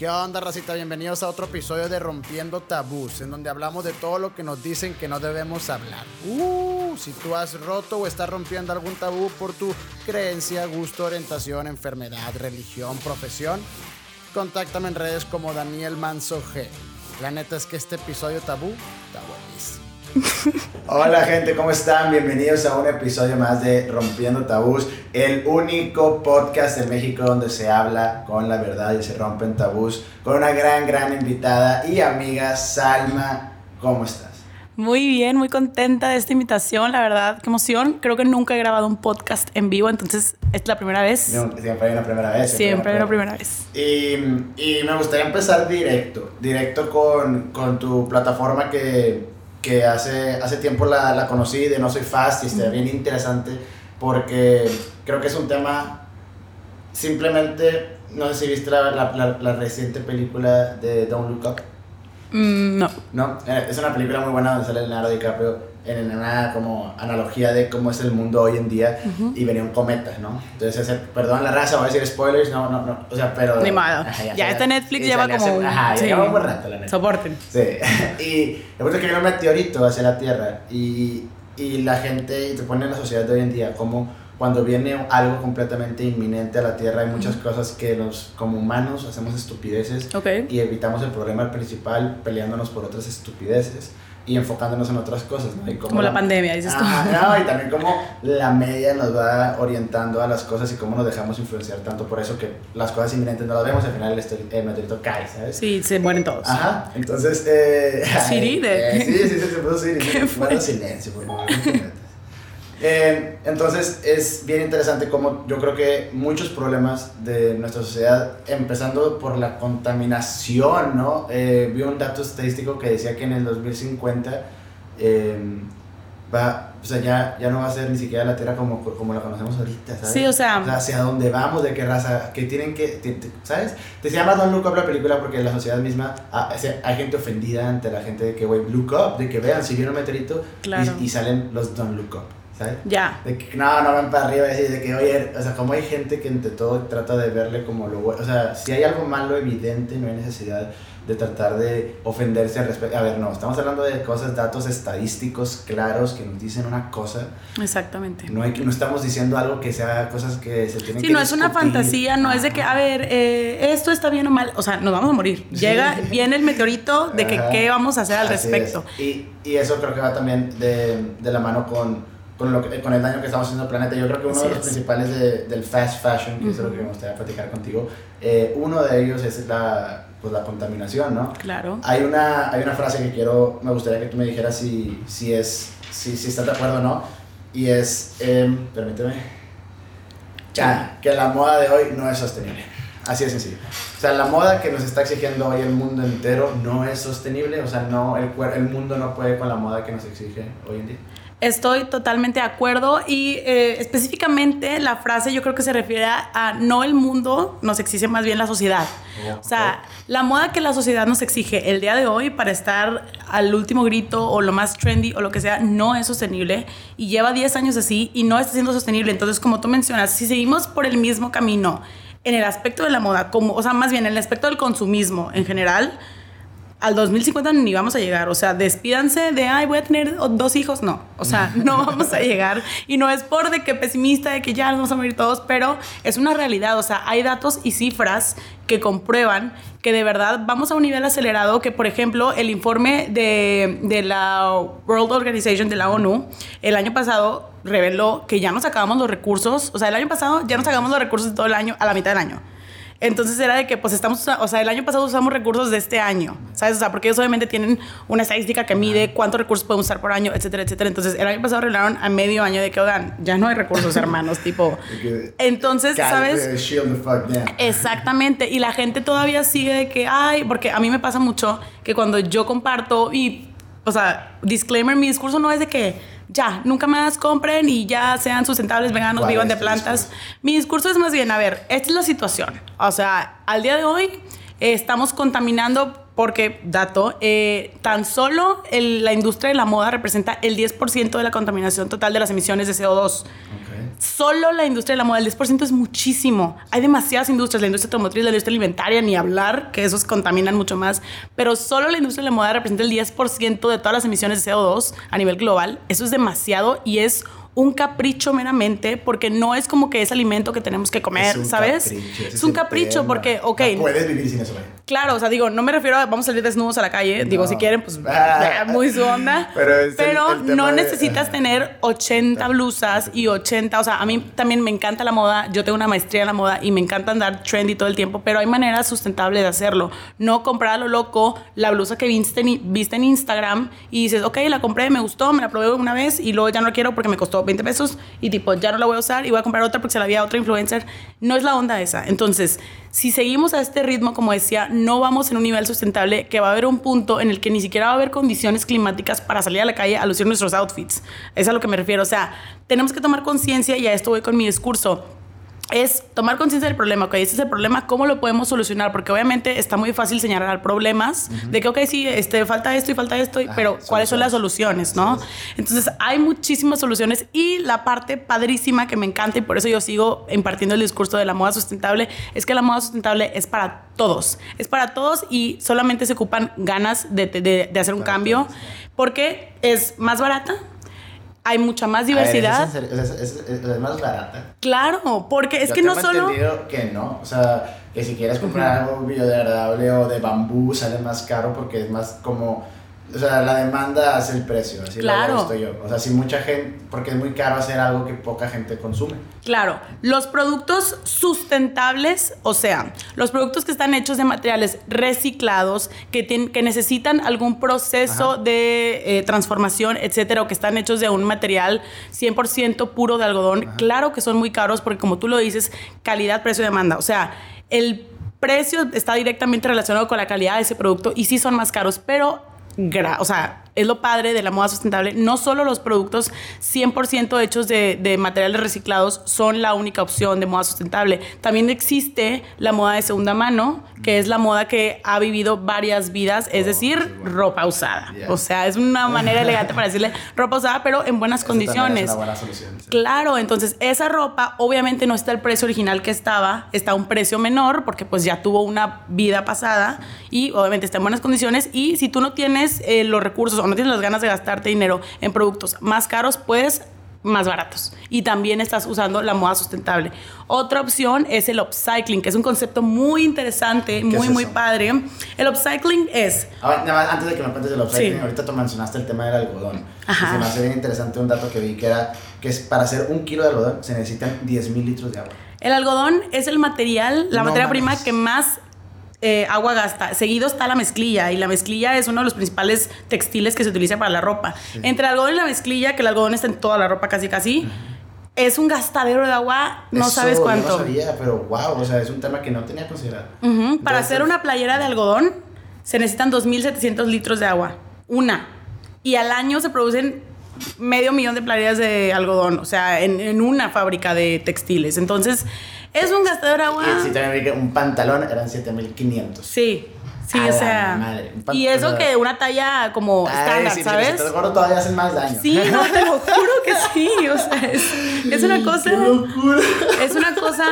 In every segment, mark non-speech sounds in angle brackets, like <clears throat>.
¿Qué onda, racita? Bienvenidos a otro episodio de Rompiendo Tabús, en donde hablamos de todo lo que nos dicen que no debemos hablar. Uh, si tú has roto o estás rompiendo algún tabú por tu creencia, gusto, orientación, enfermedad, religión, profesión, contáctame en redes como Daniel Manso G. La neta es que este episodio tabú está buenísimo. Hola gente, ¿cómo están? Bienvenidos a un episodio más de Rompiendo Tabús, el único podcast de México donde se habla con la verdad y se rompen tabús, con una gran, gran invitada y amiga, Salma. ¿Cómo estás? Muy bien, muy contenta de esta invitación, la verdad, qué emoción. Creo que nunca he grabado un podcast en vivo, entonces es la primera vez. siempre hay una primera vez. Siempre, hay una primera vez. Y, y, me gustaría empezar directo, directo con, con tu plataforma que que hace, hace tiempo la, la conocí de No Soy Fast y está bien interesante porque creo que es un tema simplemente, no sé si viste la, la, la reciente película de Don't Look Up. Mm, no. No, eh, es una película muy buena donde sale Leonardo DiCaprio en una como analogía de cómo es el mundo hoy en día y venía un cometa, ¿no? Entonces, perdón la raza, voy a decir spoilers, no, no, no, o sea, pero... Ni malo. ya, está Netflix lleva como... ajá, ya lleva un buen rato, la neta. Soporten. Sí, <laughs> y el punto es que viene un meteorito hacia la Tierra y, y la gente, y te pone en la sociedad de hoy en día como cuando viene algo completamente inminente a la Tierra, hay muchas cosas que los, como humanos hacemos estupideces y evitamos el problema principal peleándonos por otras estupideces y enfocándonos en otras cosas, ¿no? como, la, pandemia, dices tú. No, y también como <laughs> la media nos va orientando a las cosas y cómo nos dejamos influenciar tanto por eso que las cosas inminentes no las vemos, al final el, meteorito cae, ¿sabes? Sí, se mueren todos. Ajá, entonces... Eh, Siri de... Eh, sí, sí, sí, se puso Siri. <laughs> ¿Qué fue? silencio, por favor. Eh, entonces es bien interesante como yo creo que muchos problemas de nuestra sociedad, empezando por la contaminación, ¿no? Eh, vi un dato estadístico que decía que en el 2050 eh, va, o sea, ya, ya no va a ser ni siquiera la Tierra como, como la conocemos ahorita, ¿sabes? Sí, o sea... hacia dónde vamos, de qué raza, que tienen que, ¿sabes? Te se llama Don't Look Up la película porque la sociedad misma, ah, hay gente ofendida ante la gente de que, güey, look up, de que vean, si viene un meteorito y, y salen los Don't Look Up. Ya. De que no, no van para arriba y de que, oye, o sea, como hay gente que entre todo trata de verle como lo bueno, o sea, si hay algo malo evidente, no hay necesidad de tratar de ofenderse al respecto. A ver, no, estamos hablando de cosas, datos estadísticos claros que nos dicen una cosa. Exactamente. No, hay, no estamos diciendo algo que sea cosas que se tienen sí, que Sí, no es una fantasía, no es de que, a ver, eh, esto está bien o mal, o sea, nos vamos a morir. Llega, viene el meteorito de que qué vamos a hacer al respecto. Y, y, eso creo que va también de, de la mano con con, lo que, con el daño que estamos haciendo al planeta. Yo creo que uno de los principales de, del fast fashion, que es lo que me gustaría platicar contigo, eh, uno de ellos es la, pues, la contaminación, ¿no? Claro. Hay una, hay una frase que quiero, me gustaría que tú me dijeras si, si, es, si, si estás de acuerdo o no, y es, eh, permíteme, ya, que la moda de hoy no es sostenible. Así de sencillo. O sea, la moda que nos está exigiendo hoy el mundo entero no es sostenible. O sea, no, el, el mundo no puede con la moda que nos exige hoy en día. Estoy totalmente de acuerdo y eh, específicamente la frase yo creo que se refiere a, no el mundo nos exige más bien la sociedad. o sea, la moda que la sociedad nos exige el día de hoy para estar al último grito o lo más trendy o lo que sea no es sostenible y lleva 10 años así y no está siendo sostenible. Entonces, como tú mencionas, si seguimos por el mismo camino en el aspecto de la moda, como, o sea, más bien en el aspecto del consumismo en general, al 2050 ni vamos a llegar. O sea, despídanse de, ay, voy a tener dos hijos. No, o sea, <laughs> no vamos a llegar. Y no es por de que pesimista, de que ya nos vamos a morir todos, pero es una realidad. O sea, hay datos y cifras que comprueban que de verdad vamos a un nivel acelerado que, por ejemplo, el informe de, de la World Organization, de la ONU, el año pasado reveló que ya nos acabamos los recursos. O sea, el año pasado ya nos acabamos los recursos de todo el año a la mitad del año. Entonces era de que pues estamos, o sea, el año pasado usamos recursos de este año, ¿sabes? O sea, porque ellos obviamente tienen una estadística que mide cuántos recursos podemos usar por año, etcétera, etcétera. Entonces el año pasado revelaron a medio año de que, oigan, ya no hay recursos, <laughs> hermanos, tipo. Entonces, ¿sabes? Exactamente. Y la gente todavía sigue de que, ay, porque a mí me pasa mucho que cuando yo comparto y, o sea, disclaimer, mi discurso no es de que ya, nunca más compren y ya sean sustentables, veganos, vivan de plantas. Mi discurso es más bien, a ver, esta es la situación. O sea, al día de hoy eh, estamos contaminando porque, dato, eh, tan solo la industria de la moda representa el 10% de la contaminación total de las emisiones de CO2. Solo la industria de la moda, el 10% es muchísimo. Hay demasiadas industrias, la industria automotriz, la industria alimentaria, ni hablar, que esos contaminan mucho más. Pero solo la industria de la moda representa el 10% de todas las emisiones de CO2 a nivel global. Eso es demasiado y es un capricho meramente, porque no es como que es alimento que tenemos que comer, ¿sabes? es un capricho porque, ok. No puedes vivir sin eso, Claro, o sea, digo, no me refiero a vamos a salir desnudos a la calle. Digo, si quieren, pues <laughs> ah. muy su onda. Pero, no necesitas <laughs> tener 80 blusas y 80. O sea, a mí también me encanta la moda. Yo tengo una maestría en la moda y me encanta andar trendy todo el tiempo, pero hay maneras sustentables de hacerlo. No comprar a lo loco la blusa que viste en, viste en Instagram y dices, ok, la compré, me gustó, me la probé una vez y luego ya no la quiero porque me costó 20 pesos y tipo, ya no la voy a usar y voy a comprar otra porque se la había otra influencer. No es la onda esa. Entonces, si seguimos a este ritmo, como decía, no vamos en un nivel sustentable, que va a haber un punto en el que ni siquiera va a haber condiciones climáticas para salir a la calle a lucir nuestros outfits. Es a lo que me refiero. O sea, tenemos que tomar conciencia y a esto voy con mi discurso es tomar conciencia del problema, ok, ese es el problema, ¿cómo lo podemos solucionar? Porque obviamente está muy fácil señalar problemas de que, ok, sí, este, falta esto y falta esto, pero ¿cuáles son las soluciones, no? Entonces, hay muchísimas soluciones y la parte padrísima que me encanta y por eso yo sigo impartiendo el discurso de la moda sustentable es que la moda sustentable es para todos, es para todos y solamente se ocupan ganas de, de, de hacer un cambio porque es más barata, hay mucha más diversidad. es, más barata. Claro, porque es que no solo. entendido que no. O sea, que si quieres comprar algo biodegradable o de bambú sale más caro porque es más como o sea, la demanda hace el precio, así claro. lo he yo. O sea, si mucha gente, porque es muy caro hacer algo que poca gente consume. Claro, los productos sustentables, o sea, los productos que están hechos de materiales reciclados, que, que necesitan algún proceso de eh, transformación, etcétera, o que están hechos de un material 100% puro de algodón, claro que son muy caros porque, como tú lo dices, calidad, precio, demanda. O sea, el precio está directamente relacionado con la calidad de ese producto y sí son más caros, pero o sea, es lo padre de la moda sustentable. No solo los productos 100% hechos de, de, materiales reciclados son la única opción de moda sustentable. También existe la moda de segunda mano, que es la moda que ha vivido varias vidas, es decir, ropa usada. O sea, es una manera elegante para decirle ropa usada, pero en buenas condiciones. Es una buena solución. Claro, entonces esa ropa obviamente no está el precio original que estaba, está a un precio menor porque pues ya tuvo una vida pasada y obviamente está en buenas condiciones y si tú no tienes eh, los recursos o no tienes las ganas de gastarte dinero en productos más caros, puedes más baratos. Y también estás usando la moda sustentable. Otra opción es el upcycling, que es un concepto muy interesante, muy, muy padre. El upcycling es... antes de que me cuentes del upcycling, ahorita tú mencionaste el tema del algodón. Ajá. Se me hace bien interesante un dato que vi que era que es para hacer un kilo de algodón se necesitan 10 mil litros de agua. El algodón es el material, la materia prima que más eh, agua gasta. Seguido está la mezclilla y la mezclilla es uno de los principales textiles que se utiliza para la ropa. Entre el algodón y la mezclilla, que el algodón está en toda la ropa casi casi, es un gastadero de agua, no sabes cuánto. Yo no sabía, pero wow, o sea, es un tema que no tenía considerado. para hacer una playera de algodón se necesitan 2.700 litros de agua, una. Y al año se producen medio millón de playeras de algodón, o sea, en, en una fábrica de textiles. Entonces, es un gastador agua. Si también vi un pantalón eran 7500. Sí. Sí, o sea. Y eso que una talla como estándar, sí, ¿sabes? Te lo todavía hacen más daño. Sí, no, te lo juro que sí. O sea, es, una <laughs> cosa. Es una cosa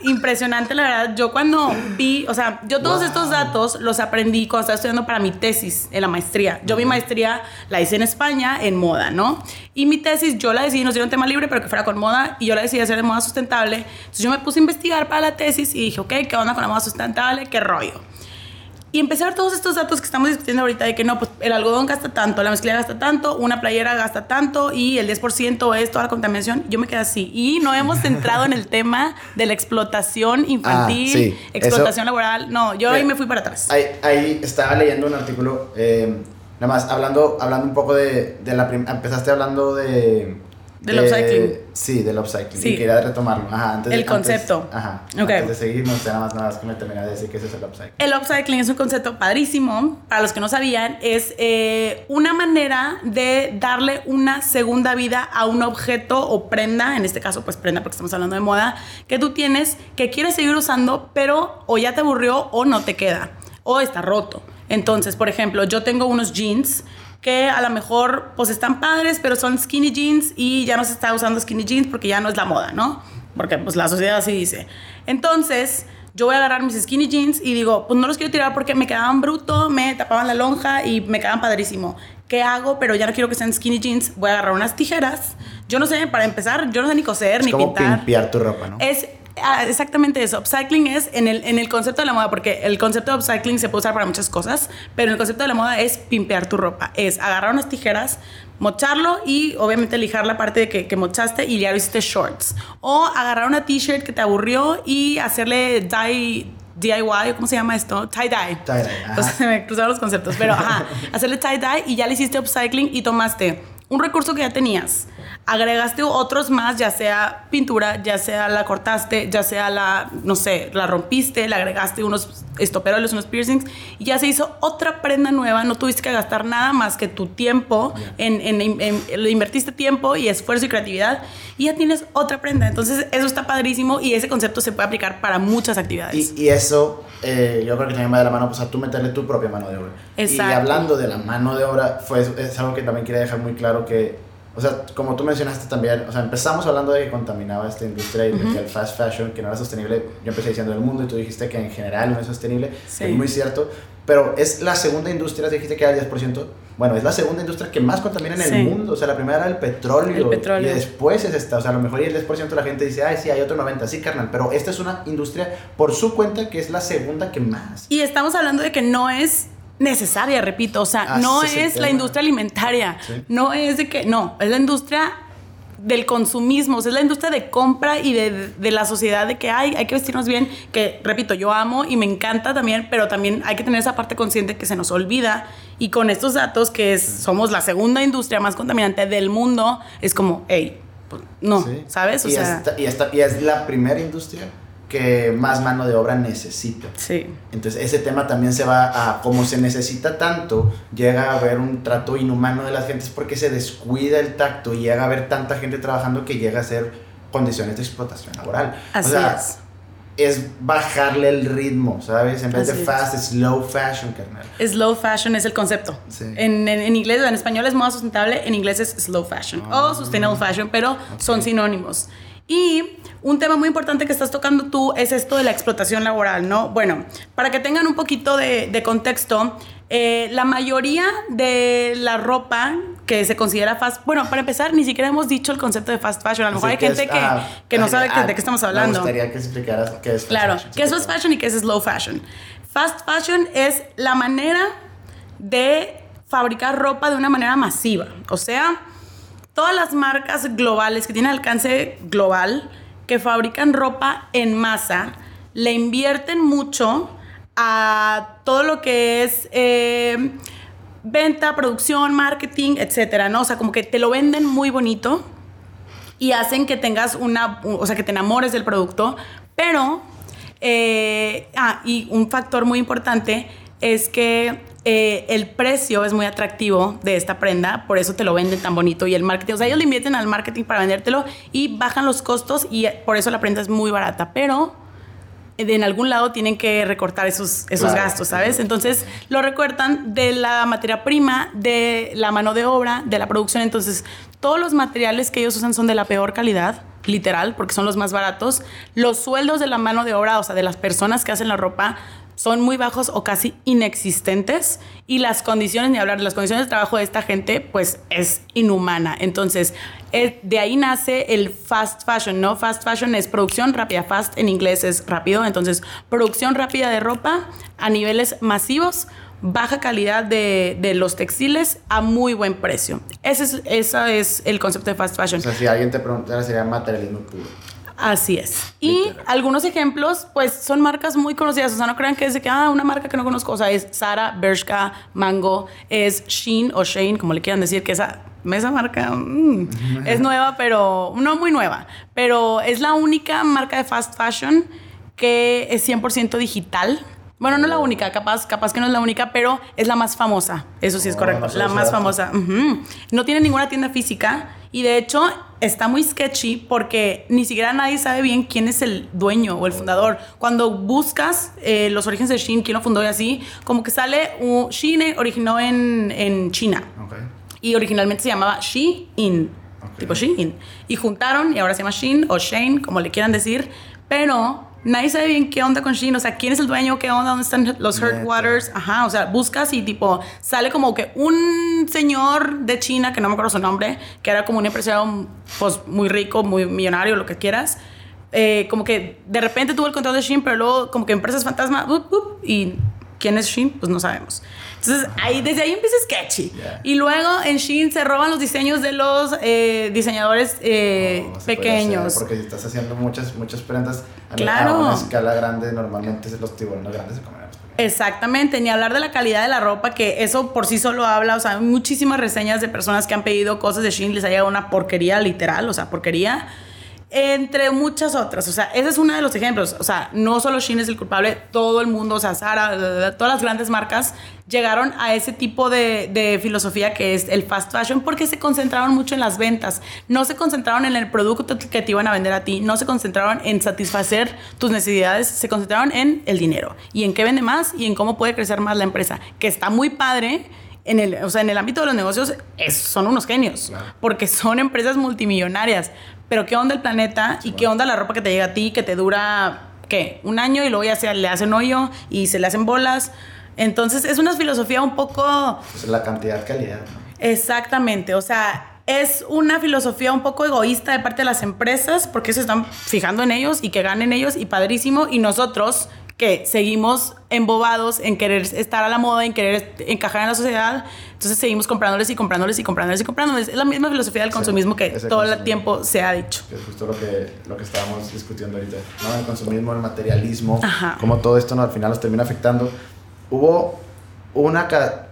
impresionante, la verdad. Yo cuando vi, o sea, yo todos estos datos los aprendí cuando estaba estudiando para mi tesis en la maestría. Yo mi maestría la hice en España en moda, ¿no? Y mi tesis yo la decidí, nos dieron tema libre, pero que fuera con moda, y yo la decidí hacer de moda sustentable. Entonces yo me puse a investigar para la tesis y dije, ok, ¿qué onda con la moda sustentable? ¿Qué rollo? Y empecé a ver todos estos datos que estamos discutiendo ahorita de que no, pues el algodón gasta tanto, la mezclilla gasta tanto, una playera gasta tanto y el 10% es toda la contaminación. Yo me quedé así. Y no hemos centrado en el tema de la explotación infantil, ah, explotación laboral. No, yo ahí me fui para atrás. Ahí, ahí estaba leyendo un artículo, eh, nada más hablando, hablando un poco de, de la... Empezaste hablando de del upcycling. Sí, del upcycling. Sí. Y quería retomarlo. Ajá, antes El concepto. ajá. Antes de seguir, me gustaría nada más, nada más que me terminara de decir qué es el upcycling. El upcycling es un concepto padrísimo. Para los que no sabían, es eh, una manera de darle una segunda vida a un objeto o prenda, en este caso, pues prenda, porque estamos hablando de moda, que tú tienes, que quieres seguir usando, pero o ya te aburrió o no te queda, o está roto. Entonces, por ejemplo, yo tengo unos jeans que a lo mejor pues están padres, pero son skinny jeans y ya no se está usando skinny jeans porque ya no es la moda, ¿no? Porque pues la sociedad así dice. Entonces, yo voy a agarrar mis skinny jeans y digo, pues no los quiero tirar porque me quedaban bruto, me tapaban la lonja y me quedaban padrísimo. ¿Qué hago? Pero ya no quiero que sean skinny jeans. Voy a agarrar unas tijeras. Yo no sé, para empezar, yo no sé ni coser es ni como pintar. limpiar tu ropa, ¿no? Es ah, exactamente eso. Upcycling es en el, en el concepto de la moda, porque el concepto de upcycling se puede usar para muchas cosas, pero el concepto de la moda es pimpear tu ropa. Es agarrar unas tijeras, mocharlo y obviamente lijar la parte de que, que mochaste y ya lo hiciste shorts. O agarrar una t-shirt que te aburrió y hacerle dye DIY, ¿cómo se llama esto? Tie-dye. Tie-dye. O sea, se me cruzaron los conceptos, pero ajá, <laughs> hacerle tie-dye y ya le hiciste upcycling y tomaste un recurso que ya tenías, agregaste otros más, ya sea pintura, ya sea la cortaste, ya sea la, no sé, la rompiste, le agregaste unos estoperoles, unos piercings, y ya se hizo otra prenda nueva, no tuviste que gastar nada más que tu tiempo, en, en- en- en- le invertiste tiempo y esfuerzo y creatividad, y ya tienes otra prenda. Entonces, eso está padrísimo y ese concepto se puede aplicar para muchas actividades. Y, y eso, eh, yo creo que también va de la mano, pues a tú meterle tu propia mano de obra. Exacto. Y hablando de la mano de obra, fue, es algo que también quería dejar muy claro que, o sea, como tú mencionaste también, o sea, empezamos hablando de que contaminaba esta industria y de que el fast fashion, que no era sostenible, yo empecé diciendo el mundo y tú dijiste que en general no es sostenible, Sí. es muy cierto, pero es la segunda industria, dijiste que era el 10%, bueno, es la segunda industria que más contamina en Sí. el mundo, o sea, la primera era el petróleo, El petróleo. y después es esta, o sea, a lo mejor y el 10% de la gente dice, ay, sí, hay otro 90%, sí, carnal, pero esta es una industria por su cuenta que es la segunda que más. Y estamos hablando de que no es necesaria, repito, o sea, Ah, no es la industria alimentaria, Sí. no es de que, no, es la industria del consumismo, o sea, es la industria de compra y de, de la sociedad de que hay, hay que vestirnos bien, que repito, yo amo y me encanta también, pero también hay que tener esa parte consciente que se nos olvida y con estos datos que es, somos la segunda industria más contaminante del mundo, es como, hey, pues, no, Sí. ¿sabes? O y, sea, esta, y, esta- y es la primera industria que más mano de obra necesita. sí. Entonces ese tema también se va a, como se necesita tanto, llega a haber un trato inhumano de las gentes porque se descuida el tacto y llega a haber tanta gente trabajando que llega a ser condiciones de explotación laboral. Así o sea, es. es bajarle el ritmo, ¿sabes? En vez Así de fast, es slow fashion, carnal. Slow fashion es el concepto. Sí. En, en- en inglés, en español es moda sustentable, en inglés es slow fashion Ah. o sustainable fashion, pero son sinónimos. Y un tema muy importante que estás tocando tú es esto de la explotación laboral, ¿no? Bueno, para que tengan un poquito de, de contexto, eh, la mayoría de la ropa que se considera fast, bueno, para empezar, ni siquiera hemos dicho el concepto de fast fashion. A lo mejor hay gente es, que, ah, que no sabe ah, de qué estamos hablando. Me gustaría que explicaras qué es fast Claro, fashion. ¿qué es fast fashion y qué es slow fashion? Fast fashion es la manera de fabricar ropa de una manera masiva. O sea, todas las marcas globales que tienen alcance global, que fabrican ropa en masa, le invierten mucho a todo lo que es eh, venta, producción, marketing, etcétera, ¿no? O sea, como que te lo venden muy bonito y hacen que tengas una, o sea, que te enamores del producto, pero, eh, ah, y un factor muy importante es que eh, el precio es muy atractivo de esta prenda, por eso te lo venden tan bonito y el marketing, o sea, ellos le invierten al marketing para vendértelo y bajan los costos y por eso la prenda es muy barata, pero en algún lado tienen que recortar esos, esos Claro. gastos, ¿sabes? Entonces lo recortan de la materia prima, de la mano de obra, de la producción. Entonces todos los materiales que ellos usan son de la peor calidad, literal, porque son los más baratos. Los sueldos de la mano de obra, o sea, de las personas que hacen la ropa, son muy bajos o casi inexistentes y las condiciones, ni hablar las condiciones de trabajo de esta gente, pues es inhumana. Entonces, eh, de ahí nace el fast fashion, ¿no? Fast fashion es producción rápida, fast en inglés es rápido, entonces producción rápida de ropa a niveles masivos, baja calidad de, de los textiles a muy buen precio. Ese es, ese es el concepto de fast fashion. O sea, si alguien te preguntara, sería materialismo puro. Así es. Y algunos ejemplos, pues son marcas muy conocidas. O sea, no crean que es de que, ah, una marca que no conozco. O sea, es Sara, Bershka, Mango, es Shein o Shane, como le quieran decir, que esa, esa marca mm, <laughs> es nueva, pero no muy nueva. Pero es la única marca de fast fashion que es 100% digital. Bueno, no la única, capaz, capaz que no es la única, pero es la más famosa. Eso sí es Oh, correcto. la más famosa. No tiene ninguna tienda física y de hecho está muy sketchy porque ni siquiera nadie sabe bien quién es el dueño o el fundador. Cuando buscas eh, los orígenes de Shein, quién lo fundó y así, como que sale uh, Shein originó en, en China. Y originalmente se llamaba Shein, tipo Shein. Y juntaron y ahora se llama Shein o Shane, como le quieran decir, pero nadie sabe bien qué onda con Shein, o sea, quién es el dueño, qué onda, dónde están los headquarters, ajá, o sea, buscas y tipo sale como que un señor de China, que no me acuerdo su nombre, que era como un empresario pues muy rico, muy millonario, lo que quieras, eh, como que de repente tuvo el control de Shein, pero luego como que empresas fantasma, y quién es Shein, pues no sabemos. Entonces, ahí, desde ahí empieza sketchy. Y luego en Shein se roban los diseños de los eh, diseñadores eh, pequeños. porque si estás haciendo muchas, muchas prendas a, claro. una escala grande, normalmente los tiburones grandes se comen Exactamente, ni hablar de la calidad de la ropa, que eso por sí solo habla, o sea, hay muchísimas reseñas de personas que han pedido cosas de Shein, les ha llegado una porquería literal, o sea, porquería entre muchas otras. O sea, ese es uno de los ejemplos. O sea, no solo Shein es el culpable, todo el mundo, o sea, Zara, todas las grandes marcas llegaron a ese tipo de, de, filosofía que es el fast fashion porque se concentraron mucho en las ventas. No se concentraron en el producto que te iban a vender a ti, no se concentraron en satisfacer tus necesidades, se concentraron en el dinero y en qué vende más y en cómo puede crecer más la empresa, que está muy padre en el, o sea, en el ámbito de los negocios son unos genios, porque son empresas multimillonarias. Pero ¿qué onda el planeta y qué onda la ropa que te llega a ti, que te dura, ¿qué? Un año y luego ya se le hacen hoyo y se le hacen bolas. Entonces es una filosofía un poco... Pues la cantidad-calidad. Exactamente, o sea, es una filosofía un poco egoísta de parte de las empresas porque se están fijando en ellos y que ganen ellos y padrísimo. Y nosotros que seguimos embobados en querer estar a la moda, en querer encajar en la sociedad, entonces seguimos comprándoles y comprándoles y comprándoles y comprándoles. Es la misma filosofía del consumismo que todo el tiempo se ha dicho. es justo lo que, lo que estábamos discutiendo ahorita, ¿no? El consumismo, el materialismo, como todo esto ¿no? al final nos termina afectando. Hubo una,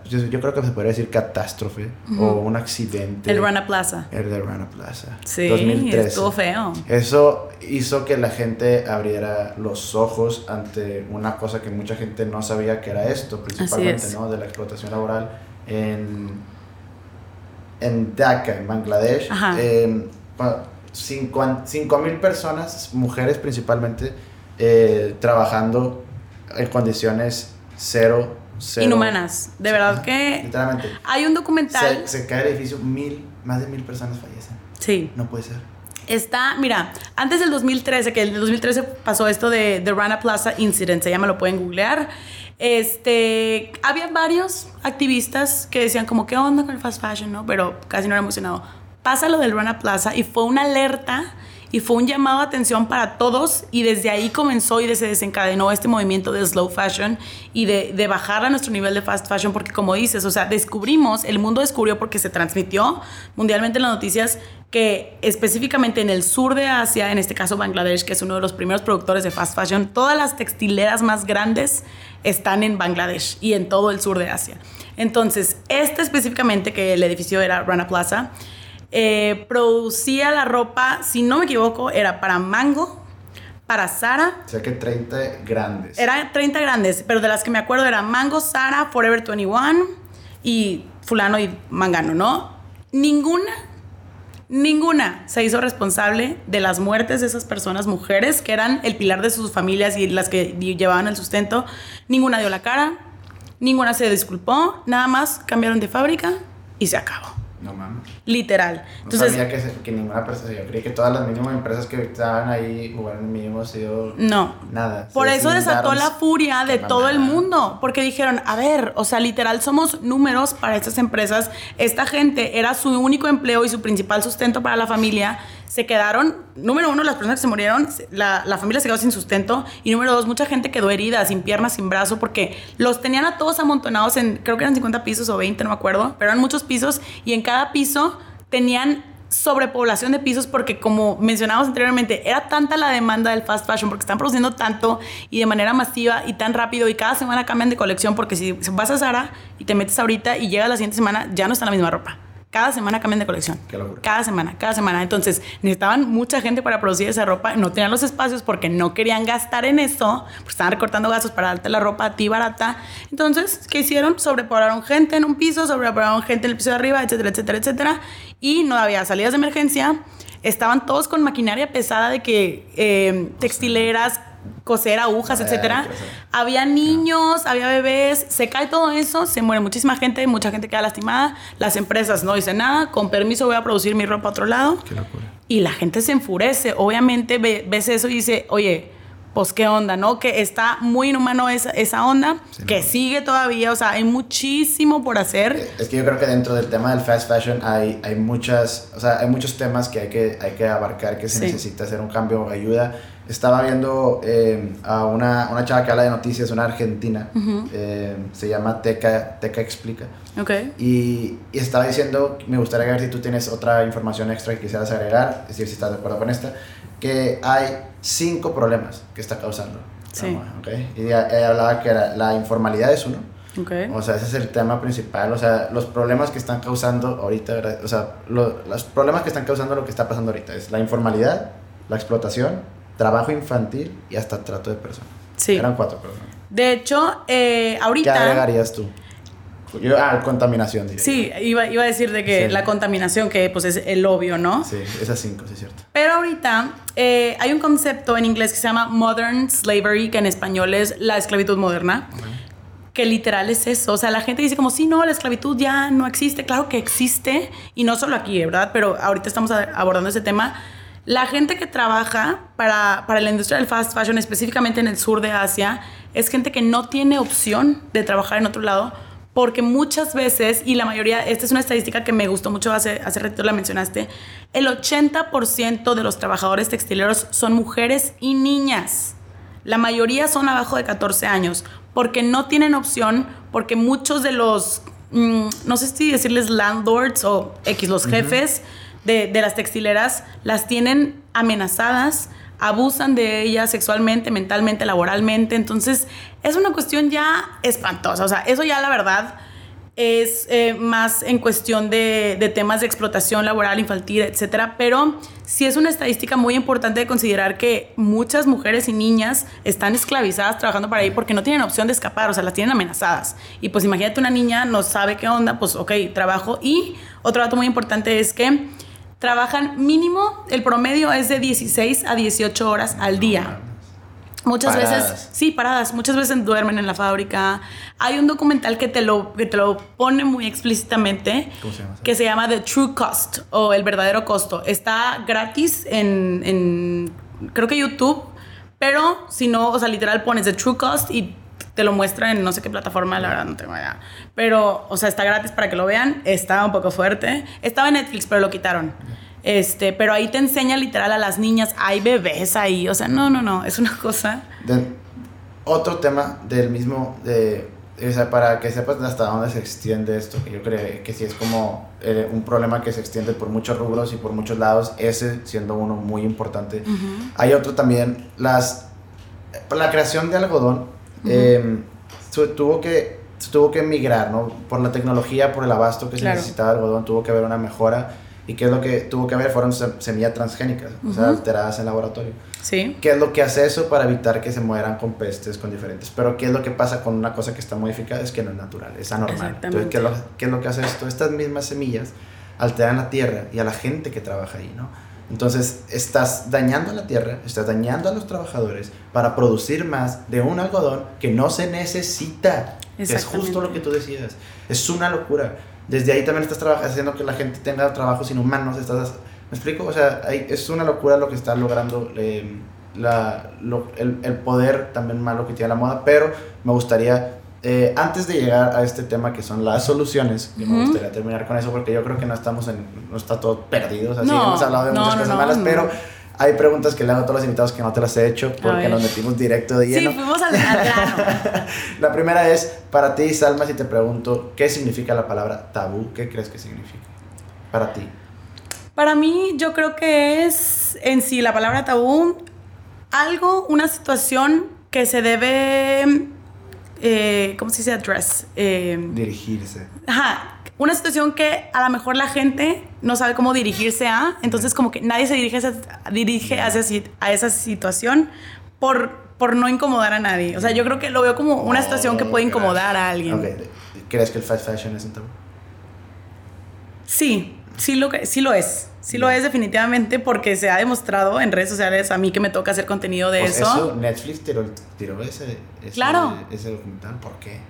yo, creo que se podría decir catástrofe o un accidente. El Rana Plaza. El de Rana Plaza. Sí, 2013. estuvo feo. Eso hizo que la gente abriera los ojos ante una cosa que mucha gente no sabía que era esto, principalmente, ¿no? De la explotación laboral en, en Dhaka, en Bangladesh. Eh, 5 mil personas, mujeres principalmente, eh, trabajando en condiciones cero inhumanas. De verdad que. Literalmente. Hay un documental. Se, cae el edificio, mil, más de mil personas fallecen. Sí. No puede ser. Está, mira, antes del 2013, que en el 2013 pasó esto de The Rana Plaza Incident, se llama, lo pueden googlear. Este, había varios activistas que decían como, ¿qué onda con el fast fashion? ¿no? Pero casi no era emocionado. Pasa lo del Rana Plaza y fue una alerta y fue un llamado de atención para todos y desde ahí comenzó y se desencadenó este movimiento de slow fashion y de, de, bajar a nuestro nivel de fast fashion porque como dices, o sea, descubrimos, el mundo descubrió porque se transmitió mundialmente en las noticias que específicamente en el sur de Asia, en este caso Bangladesh, que es uno de los primeros productores de fast fashion, todas las textileras más grandes están en Bangladesh y en todo el sur de Asia. Entonces, este específicamente, que el edificio era Rana Plaza, eh, producía la ropa, si no me equivoco, era para Mango, para Sara. O sea que 30 grandes. Era 30 grandes, pero de las que me acuerdo era Mango, Sara, Forever 21 y fulano y mangano, ¿no? Ninguna, ninguna se hizo responsable de las muertes de esas personas, mujeres, que eran el pilar de sus familias y las que llevaban el sustento. Ninguna dio la cara, ninguna se disculpó, nada más cambiaron de fábrica y se acabó. No mames. Literal. No sabía que, que, ninguna persona, yo creí que todas las mínimas empresas que estaban ahí jugaron mínimo sido no. nada. Por eso desató la furia de todo el mundo, porque dijeron, a ver, o sea, literal somos números para estas empresas, esta gente era su único empleo y su principal sustento para la familia se quedaron, número uno, las personas que se murieron, la, la, familia se quedó sin sustento. Y número dos, mucha gente quedó herida, sin piernas, sin brazo, porque los tenían a todos amontonados en, creo que eran 50 pisos o 20, no me acuerdo, pero eran muchos pisos. Y en cada piso tenían sobrepoblación de pisos porque como mencionamos anteriormente, era tanta la demanda del fast fashion porque están produciendo tanto y de manera masiva y tan rápido y cada semana cambian de colección porque si vas a Zara y te metes ahorita y llega la siguiente semana ya no está la misma ropa. Cada semana cambian de colección. Cada semana, cada semana. Entonces, necesitaban mucha gente para producir esa ropa. No tenían los espacios porque no querían gastar en eso. Porque estaban recortando gastos para darte la ropa a ti barata. Entonces, ¿qué hicieron? Sobrepoblaron gente en un piso, sobrepoblaron gente en el piso de arriba, etcétera, etcétera, etcétera. Y no había salidas de emergencia. Estaban todos con maquinaria pesada de que eh, textileras, coser agujas, Ah, etcétera. saber. Había niños, había bebés, se cae todo eso, se muere muchísima gente, mucha gente queda lastimada, las empresas no dicen nada, con permiso voy a producir mi ropa a otro lado. Qué locura. Y la gente se enfurece. Obviamente ve- ves eso y dice, oye, pues qué onda, ¿no? Que está muy inhumano esa, esa onda, Sí, que no. sigue todavía, o sea, hay muchísimo por hacer. Es que yo creo que dentro del tema del fast fashion hay, hay muchas, o sea, hay muchos temas que hay que, hay que abarcar, que se Sí. necesita hacer un cambio o ayuda. Estaba viendo eh, a una, una chava que habla de noticias, una argentina, eh, se llama Teca, Teca Explica, Ok. y, y estaba diciendo, me gustaría ver si tú tienes otra información extra que quisieras agregar, es decir, si estás de acuerdo con esta, que hay cinco problemas que está causando. Sí. moda, ¿ok? Y ella, hablaba que era, la informalidad es uno, Ok. o sea, ese es el tema principal. O sea, los problemas que están causando ahorita, ¿verdad? o sea, lo- los problemas que están causando lo que está pasando ahorita es la informalidad, la explotación, trabajo infantil y hasta trato de personas. Sí. Eran cuatro problemas. De hecho, eh, ¿Qué ahorita... agregarías tú? Yo, ah, contaminación, diría. Sí, iba, iba a decir de que Sí. la contaminación, que pues es el obvio, ¿no? Sí, esas cinco, sí es cierto. Pero ahorita eh, hay un concepto en inglés que se llama Modern Slavery, que en español es la esclavitud moderna, que literal es eso. O sea, la gente dice como, sí, no, la esclavitud ya no existe. Claro que existe, y no solo aquí, ¿verdad? Pero ahorita estamos abordando ese tema. La gente que trabaja para, para la industria del fast fashion, específicamente en el sur de Asia, es gente que no tiene opción de trabajar en otro lado porque muchas veces, y la mayoría, esta es una estadística que me gustó mucho, hace, hace ratito la mencionaste, el 80% de los trabajadores textileros son mujeres y niñas. La mayoría son abajo de 14 años, porque no tienen opción, porque muchos de los, mm, no sé si decirles landlords o X, los jefes de, de las textileras, las tienen amenazadas, abusan de ellas sexualmente, mentalmente, laboralmente. Entonces, es una cuestión ya espantosa. O sea, eso ya la verdad es eh, más en cuestión de, de temas de explotación laboral, infantil, etcétera. Pero sí es una estadística muy importante de considerar que muchas mujeres y niñas están esclavizadas trabajando para ahí porque no tienen opción de escapar, o sea, las tienen amenazadas. Y pues imagínate una niña no sabe qué onda, pues ok, trabajo. Y otro dato muy importante es que trabajan mínimo, el promedio es de 16 a 18 horas al día. Muchas Paradas. veces, sí, paradas. Muchas veces duermen en la fábrica. Hay un documental que te lo, que te lo pone muy explícitamente, ¿Cómo se llama? que se llama The True Cost o El verdadero costo. Está gratis en, en, creo que YouTube, pero si no, o sea, literal pones The True Cost y te lo muestra en no sé qué plataforma, la verdad no tengo idea. Pero, o sea, está gratis para que lo vean. Está un poco fuerte. Estaba en Netflix, pero lo quitaron. Este, pero ahí te enseña literal a las niñas, hay bebés ahí, o sea, no, no, no, es una cosa. De- otro tema del mismo, de, o sea, para que sepas hasta dónde se extiende esto, que yo creo que sí es como eh, un problema que se extiende por muchos rubros y por muchos lados, ese siendo uno muy importante. Hay otro también, las, la creación de algodón eh, su- tuvo que se tuvo que migrar, ¿no? Por la tecnología, por el abasto que se necesitaba de algodón, tuvo que haber una mejora. ¿Y qué es lo que tuvo que haber? Fueron sem- semillas transgénicas, o sea, alteradas en laboratorio. Sí. ¿Qué es lo que hace eso para evitar que se mueran con pestes, con diferentes? Pero ¿qué es lo que pasa con una cosa que está modificada? Es que no es natural, es anormal. Entonces, ¿qué es, lo, qué es lo que hace esto? Estas mismas semillas alteran la tierra y a la gente que trabaja ahí, ¿no? Entonces, estás dañando a la tierra, estás dañando a los trabajadores para producir más de un algodón que no se necesita. Es justo lo que tú decías. Es una locura. Desde ahí también estás haciendo que la gente tenga trabajos inhumanos. Estás, ¿Me explico? O sea, hay- es una locura lo que está logrando eh, la, lo- el, el poder también malo que tiene la moda. Pero me gustaría, eh, antes de llegar a este tema que son las soluciones, me gustaría terminar con eso porque yo creo que no estamos en, no está todo perdido. O sea, sí hemos hablado de no, muchas no, cosas malas, pero hay preguntas que le hago a todos los invitados que no te las he hecho porque nos metimos directo de Sí, lleno. fuimos al, al grano. <laughs> La primera es, para ti, Salma, si te pregunto, ¿qué significa la palabra tabú? ¿Qué crees que significa? Para ti. Para mí, yo creo que es en sí la palabra tabú algo, una situación que se debe, eh, ¿cómo se dice? Address. Eh, Dirigirse. Ajá, una situación que a lo mejor la gente no sabe cómo dirigirse a, entonces como que nadie se dirige, a esa, dirige hacia a esa situación por, por no incomodar a nadie. O sea, yo creo que lo veo como una Oh, situación que puede incomodar a alguien. Ok. ¿Crees que el fast fashion es un tabú? Sí, sí lo, sí lo es. Sí lo es definitivamente porque se ha demostrado en redes sociales a mí que me toca hacer contenido de Pues eso. eso. Netflix tiró, tiró ese, ese, Claro. ese documental. ¿Por qué?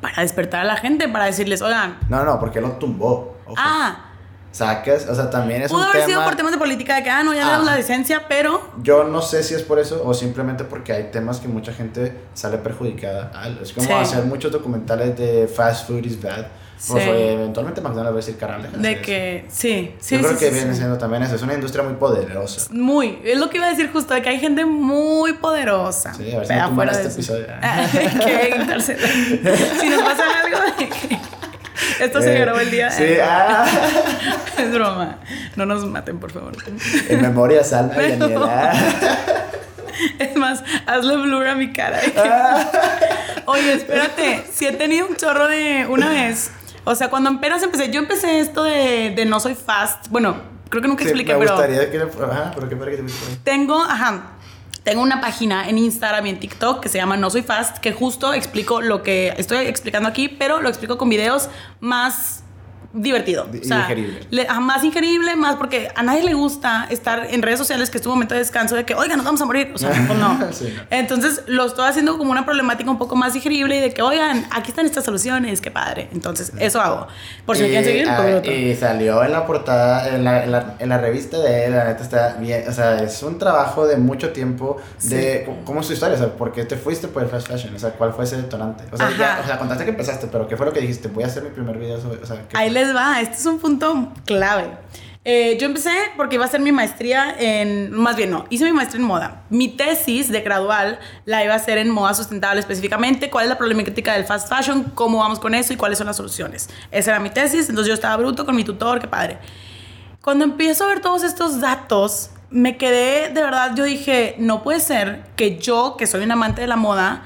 Para despertar a la gente, para decirles, oigan, No, no, porque lo tumbó. Ojo. ah, Sacas, o sea, también es pudo un haber tema... sido por temas de política de que, ah, no, ya le damos Ah. la licencia, pero Yo no sé si es por eso o simplemente porque hay temas que mucha gente sale perjudicada. al- Es como Sí. hacer muchos documentales de fast food is bad. Pues Sí. eventualmente McDonald's va a decir caramba. de hacer eso". que, sí, sí, Yo creo sí, que viene siendo también eso. Es una industria muy poderosa. Muy, es lo que iba a decir justo, de que hay gente muy poderosa. Sí, a ver si tumban afuera este episodio. <laughs> Ah, que si nos pasa algo de que esto se Eh, grabó el día. Sí, ah, <laughs> Es broma. No nos maten, por favor. en memoria salva <laughs> y Daniela. Es más, hazle blur a mi cara. Oye, espérate. Si he tenido un chorro de una vez. O sea, cuando apenas empecé, yo empecé esto de, de no soy fast. Bueno, creo que nunca Sí, expliqué, me pero gustaría que... Ajá, pero qué para que te tengo, ajá, tengo una página en Instagram y en TikTok que se llama No Soy Fast, que justo explico lo que estoy explicando aquí, pero lo explico con videos más divertido. Di- O sea, digerible. le- más ingerible, más porque a nadie le gusta estar en redes sociales que es tu momento de descanso de que, oiga, nos vamos a morir. O sea, pues no. <laughs> Sí. Entonces lo estoy haciendo como una problemática un poco más digerible y de que, oigan, aquí están estas soluciones, qué padre. Entonces, eso hago. Por si me quieren Y, seguir, ah, y salió en la portada, en la, en, la, en la revista de él, la neta está bien, o sea, es un trabajo de mucho tiempo de, Sí. ¿cómo es tu historia? O sea, ¿por qué te fuiste por el fast fashion? O sea, ¿cuál fue ese detonante? O sea, ya, o sea, contaste que empezaste, pero ¿qué fue lo que dijiste? Voy a hacer mi primer video sobre, o sea, ¿qué Ahí fue? Les va, este es un punto clave. Eh, yo empecé porque iba a hacer mi maestría en, más bien no, hice mi maestría en moda. Mi tesis de gradual la iba a hacer en moda sustentable específicamente, cuál es la problemática del fast fashion, cómo vamos con eso y cuáles son las soluciones. Esa era mi tesis, entonces yo estaba bruto con mi tutor, qué padre. Cuando empiezo a ver todos estos datos, me quedé, de verdad, yo dije, no puede ser que yo, que soy un amante de la moda,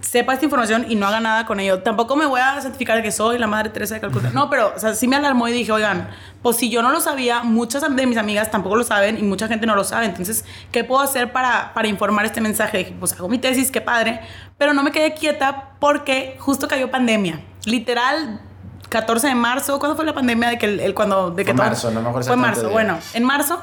sepa esta información y no haga nada con ello. Tampoco me voy a certificar de que soy la madre Teresa de Calcuta. No, pero, o sea, sí me alarmó y dije, oigan, pues si yo no lo sabía, muchas de mis amigas tampoco lo saben y mucha gente no lo sabe. Entonces, ¿qué puedo hacer para, para informar este mensaje? Dije, pues hago mi tesis, qué padre. Pero no me quedé quieta porque justo cayó pandemia. Literal, 14 de marzo. ¿Cuándo fue la pandemia de que el, el- cuando de que Fue todo- marzo, no me acuerdo Fue marzo. Bueno, en marzo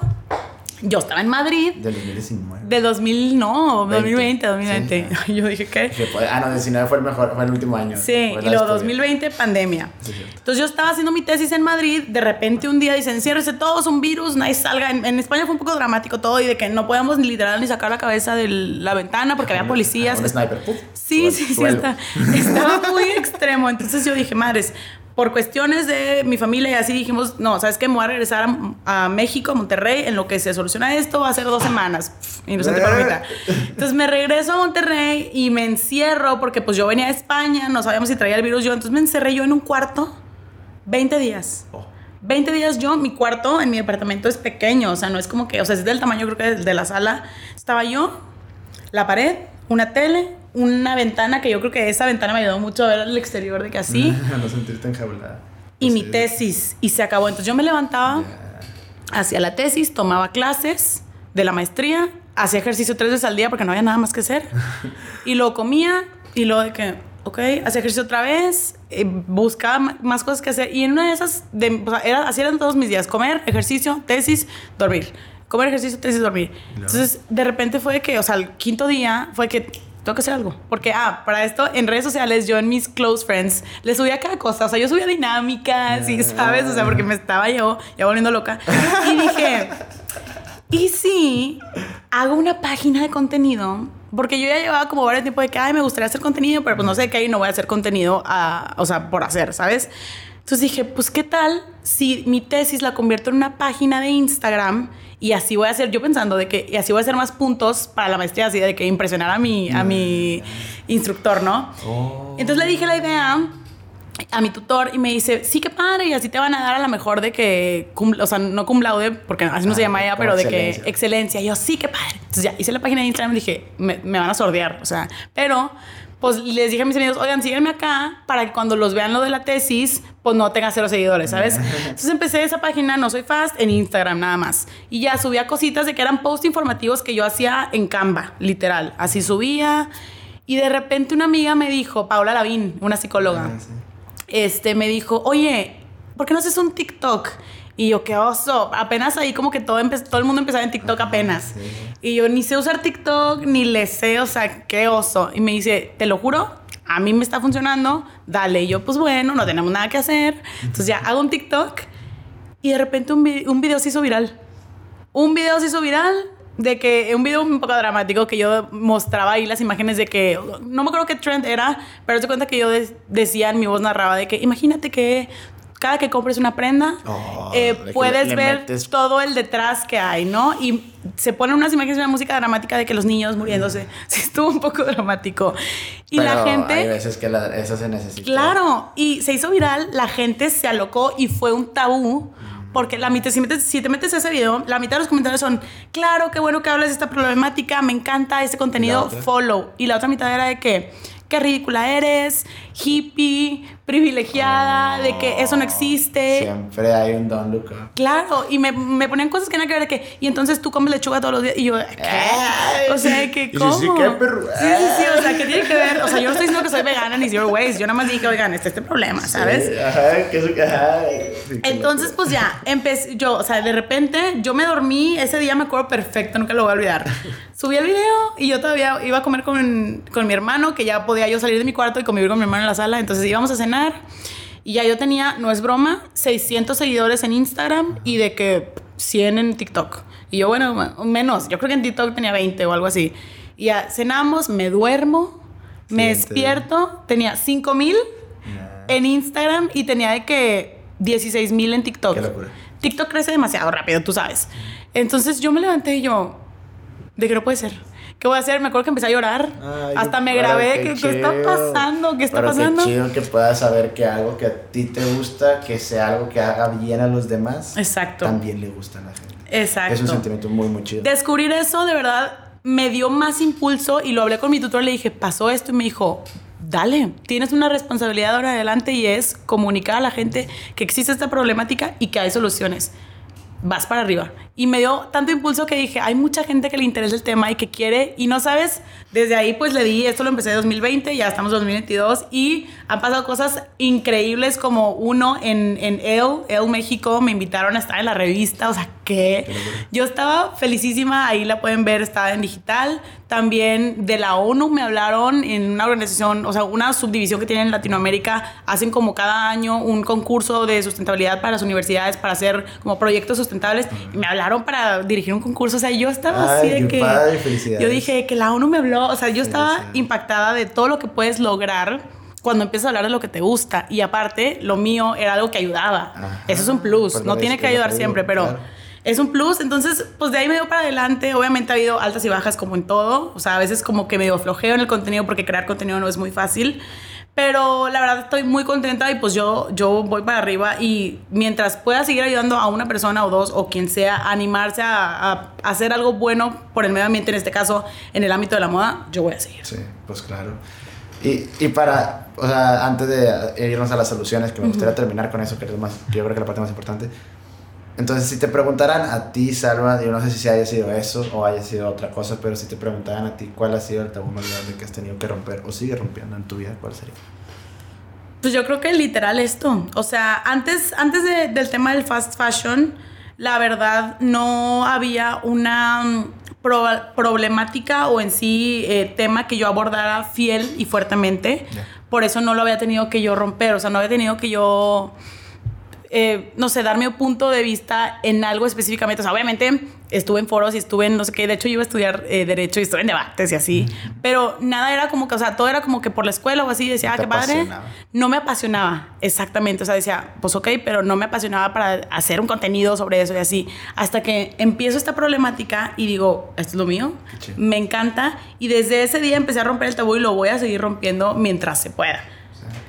yo estaba en Madrid. Del 2019. De 2000, no, 2020, 20. 2020. Yo dije, ¿qué? Ah, no, 19 fue el mejor, fue el último año. Sí, y luego después. 2020, pandemia. Sí. Entonces yo estaba haciendo mi tesis en Madrid, de repente un día dicen, enciérrese todos, un virus, nadie salga. En, en España fue un poco dramático todo y de que no podíamos ni literal ni sacar la cabeza de la ventana porque había policías. Ah, Un sniper. Puf, Sí, sí, sí, está, estaba muy extremo. Entonces yo dije, madres, por cuestiones de mi familia y así dijimos, no, ¿sabes qué? Me voy a regresar a, a México, a Monterrey, en lo que se soluciona esto va a ser dos semanas. Inocente palomita. <laughs> Entonces me regreso a Monterrey y me encierro porque pues yo venía de España, no sabíamos si traía el virus yo, entonces me encerré yo en un cuarto 20 días. Oh. 20 días yo, mi cuarto en mi departamento es pequeño, o sea, no es como que, o sea, es del tamaño creo que de la sala. Estaba yo, la pared, una tele, una ventana, que yo creo que esa ventana me ayudó mucho a ver el exterior de que así, <laughs> no sentirte enjaulada. y mi tesis, y se acabó. Entonces yo me levantaba, hacía la tesis, tomaba clases de la maestría, hacía ejercicio tres veces al día porque no había nada más que hacer, <laughs> y lo comía, y luego de que, ok, hacía ejercicio otra vez, eh, buscaba más cosas que hacer, y en una de esas, de, o sea, era, así eran todos mis días, comer, ejercicio, tesis, dormir. Comer, ejercicio, tesis, dormir. Entonces, de repente fue que, o sea, el quinto día fue que tengo que hacer algo. Porque, ah, para esto, en redes sociales, yo en mis close friends, les subía cada cosa. O sea, yo subía dinámicas y, ¿sabes? O sea, porque me estaba yo ya volviendo loca. Y dije, ¿y si hago una página de contenido? Porque yo ya llevaba como varios tiempo de que, ay, me gustaría hacer contenido, pero pues no sé qué y no voy a hacer contenido, a, o sea, por hacer, ¿sabes? Entonces dije, pues, ¿qué tal si mi tesis la convierto en una página de Instagram y así voy a hacer, yo pensando de que, y así voy a hacer más puntos para la maestría, así de que impresionar a mi, a mi instructor, ¿no? Oh. Entonces le dije la idea a mi tutor y me dice, sí, qué padre, y así te van a dar a lo mejor de que, cum- o sea, no cum laude, porque así no se Ah, llama ella, pero de que excelencia. Y yo, sí, qué padre. Entonces ya hice la página de Instagram y dije, me, me van a sordear, o sea, pero pues les dije a mis amigos, oigan, síganme acá para que cuando los vean lo de la tesis, pues no tenga cero seguidores, ¿sabes? <laughs> Entonces empecé esa página, no soy fast, en Instagram nada más. Y ya subía cositas de que eran posts informativos que yo hacía en Canva, literal. Así subía. Y de repente una amiga me dijo, Paula Lavín, una psicóloga Ah, sí. este, me dijo, oye, ¿por qué no haces un TikTok? Y yo, qué oso. Apenas ahí como que todo, todo el mundo empezaba en TikTok apenas. Y yo ni sé usar TikTok, ni le sé, o sea, qué oso. Y me dice, te lo juro, a mí me está funcionando, dale. Y yo, pues bueno, no tenemos nada que hacer. Entonces ya hago un TikTok y de repente un, un video se hizo viral. Un video se hizo viral de que un video un poco dramático que yo mostraba ahí las imágenes de que no me acuerdo qué trend era, pero se cuenta que yo decía en mi voz narraba de que imagínate que cada que compres una prenda, oh, eh, puedes ver todo el detrás que hay, ¿no? Y se ponen unas imágenes de una música dramática de que los niños muriéndose. <laughs> Sí, estuvo un poco dramático. Y la gente... Hay veces que eso se necesita. Claro, y se hizo viral, la gente se alocó y fue un tabú. Porque la mitad, si, si te metes a ese video, la mitad de los comentarios son, claro, qué bueno que hablas de esta problemática, me encanta este contenido, follow. Y la otra mitad era de que, qué ridícula eres, hippie, privilegiada, de que eso no existe. Siempre hay un don Luca. Claro, y me, me ponían cosas que nada que ver de que, y entonces tú comes lechuga todos los días. Y yo, ¿qué? o sea, que ¿cómo? Sí, sí, qué perro. Sí, sí, sí, o sea, ¿qué tiene que ver? O sea, yo no estoy diciendo que soy vegana ni zero waste. Yo nada más dije, oigan, este es este problema, ¿sabes? ajá, que eso, ajá. entonces, pues ya, empecé, yo, o sea, de repente, yo me dormí, ese día me acuerdo perfecto, nunca lo voy a olvidar. Subí el video y yo todavía iba a comer con, con mi hermano, que ya podía yo salir de mi cuarto y convivir con mi hermano en la sala. Entonces íbamos a cenar y ya yo tenía, no es broma, 600 seguidores en Instagram y de que 100 en TikTok. Y yo, bueno, menos. Yo creo que en TikTok tenía 20 o algo así. Y ya cenamos, me duermo, me despierto, tenía 5 mil en Instagram y tenía de que 16 mil en TikTok. TikTok crece demasiado rápido, tú sabes. Entonces yo me levanté y yo, de que no puede ser. ¿Qué voy a hacer? Me acuerdo que empecé a llorar. Hasta me grabé, ¿qué, ¿qué, está pasando? ¿Qué está pasando? Qué chido que puedas saber que algo que a ti te gusta, que sea algo que haga bien a los demás, Exacto. también le gusta a la gente. Exacto. Es un sentimiento muy, muy chido. Descubrir eso, de verdad, me dio más impulso y lo hablé con mi tutor, le dije, pasó esto y me dijo, dale, tienes una responsabilidad ahora adelante y es comunicar a la gente que existe esta problemática y que hay soluciones vas para arriba. Y me dio tanto impulso que dije, hay mucha gente que le interesa el tema y que quiere, y no sabes, desde ahí pues le di, esto lo empecé en 2020, ya estamos en 2022, y han pasado cosas increíbles como uno en, en El, El México, me invitaron a estar en la revista, o sea, que yo estaba felicísima, ahí la pueden ver, estaba en digital. También de la ONU me hablaron en una organización, o sea, una subdivisión que tienen en Latinoamérica, hacen como cada año un concurso de sustentabilidad para las universidades para hacer como proyectos sustentables y me hablaron para dirigir un concurso, o sea, yo estaba así de que yo dije que la ONU me habló, o sea, yo estaba impactada de todo lo que puedes lograr cuando empiezas a hablar de lo que te gusta y aparte lo mío era algo que ayudaba. Eso es un plus, no tiene que ayudar siempre, pero es un plus. Entonces, pues de ahí me dio para adelante. Obviamente ha habido altas y bajas como en todo. O sea, a veces como que medio flojeo en el contenido porque crear contenido no es muy fácil. Pero la verdad estoy muy contenta y pues yo, yo voy para arriba y mientras pueda seguir ayudando a una persona o dos o quien sea a animarse a, a, hacer algo bueno por el medio ambiente, en este caso en el ámbito de la moda, yo voy a seguir. Sí, pues claro. Y, y para, o sea, antes de irnos a las soluciones, que me gustaría terminar con eso, que es más, yo creo que la parte más importante, entonces, si te preguntaran a ti, Salva, yo no sé si haya sido eso o haya sido otra cosa, pero si te preguntaran a ti cuál ha sido el tabú más grande que has tenido que romper o sigue rompiendo en tu vida, ¿cuál sería? Pues yo creo que literal esto. O sea, antes, antes del tema del fast fashion, la verdad no había una mm, problemática o en sí eh, tema que yo abordara fiel y fuertemente. Por eso no lo había tenido que yo romper. O sea, no había tenido que yo eh, no sé, dar mi punto de vista en algo específicamente. O sea, obviamente estuve en foros y estuve en no sé qué. De hecho, yo iba a estudiar eh, Derecho y estuve en debates y así. Pero nada era como que, o sea, todo era como que por la escuela o así. Decía, ah, qué padre. No me apasionaba, exactamente. O sea, decía, pues ok, pero no me apasionaba para hacer un contenido sobre eso y así. Hasta que empiezo esta problemática y digo, esto es lo mío. Me encanta. Y desde ese día empecé a romper el tabú y lo voy a seguir rompiendo mientras se pueda.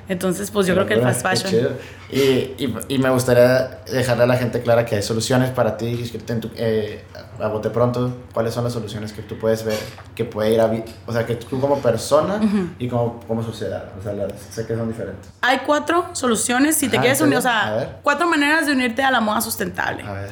Entonces, pues yo creo que el fast fashion. Y, y, y, me gustaría dejarle a la gente clara que hay soluciones para ti, eh, a bote pronto, cuáles son las soluciones que tú puedes ver que puede ir a... O sea, que tú como persona y como, como sociedad, o sea, sé que son diferentes. Hay cuatro soluciones, si te quieres unir, o sea, cuatro maneras de unirte a la moda sustentable. A ver.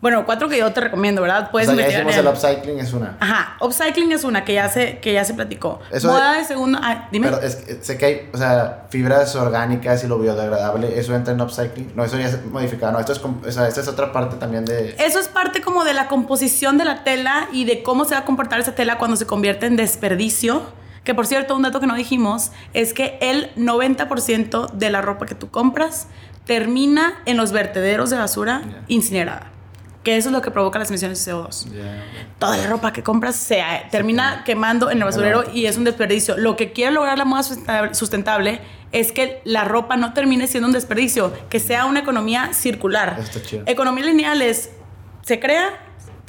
Bueno, cuatro que yo te recomiendo, ¿verdad? Puedes o sea, ya hicimos el upcycling, es una. Ajá, upcycling es una que ya se, que ya se platicó. Moda de, segunda... Ah, dime. Pero es que sé que hay, o sea, fibras orgánicas y lo biodegradable, ¿eso entra en upcycling? No, eso ya es modificado, no, esto es, o sea, esta es otra parte también de... Eso es parte como de la composición de la tela y de cómo se va a comportar esa tela cuando se convierte en desperdicio. Que por cierto, un dato que no dijimos es que el 90% de la ropa que tú compras termina en los vertederos de basura incinerada que eso es lo que provoca las emisiones de CO2. Toda la ropa que compras se termina quemando en el basurero y es un desperdicio. Lo que quiere lograr la moda sustentable es que la ropa no termine siendo un desperdicio, que sea una economía circular. Economía lineal es, se crea,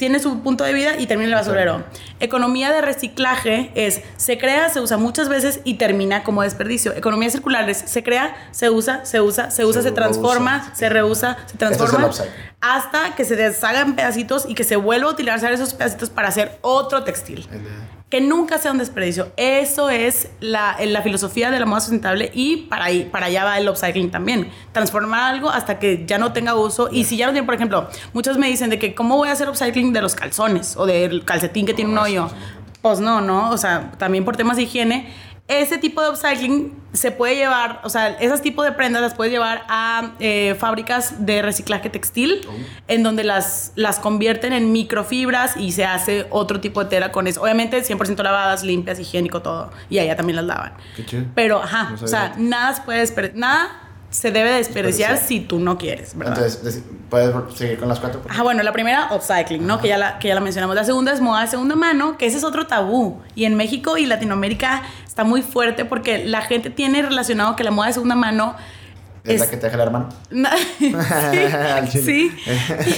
tiene su punto de vida y termina el basurero. Economía de reciclaje es, se crea, se usa muchas veces y termina como desperdicio. Economía circular es, se crea, se usa, se usa, se usa, se, transforma, se reusa, se transforma, hasta que se deshagan pedacitos y que se vuelva a utilizar esos pedacitos para hacer otro textil que nunca sea un desperdicio. Eso es la, la filosofía de la moda sustentable y para, ahí, para allá va el upcycling también. Transformar algo hasta que ya no tenga uso. Y si ya no tiene, por ejemplo, muchos me dicen de que cómo voy a hacer upcycling de los calzones o del calcetín que tiene un hoyo. Pues no, no, o sea, también por temas de higiene ese tipo de upcycling se puede llevar, o sea, esos tipos de prendas las puedes llevar a eh, fábricas de reciclaje textil, oh. en donde las, las convierten en microfibras y se hace otro tipo de tela con eso. Obviamente 100% lavadas, limpias, higiénico, todo. Y allá también las lavan. Qué Pero, ajá, o sea, nada se puede nada se debe desperdiciar si tú no quieres, ¿verdad? Entonces, ¿puedes seguir con las cuatro? Ah, bueno, la primera, upcycling, ¿no? Que ya, la, que ya la mencionamos. La segunda es moda de segunda mano, que ese es otro tabú. Y en México y Latinoamérica está muy fuerte porque la gente tiene relacionado que la moda de segunda mano es, la que te deja el hermano. <laughs> sí.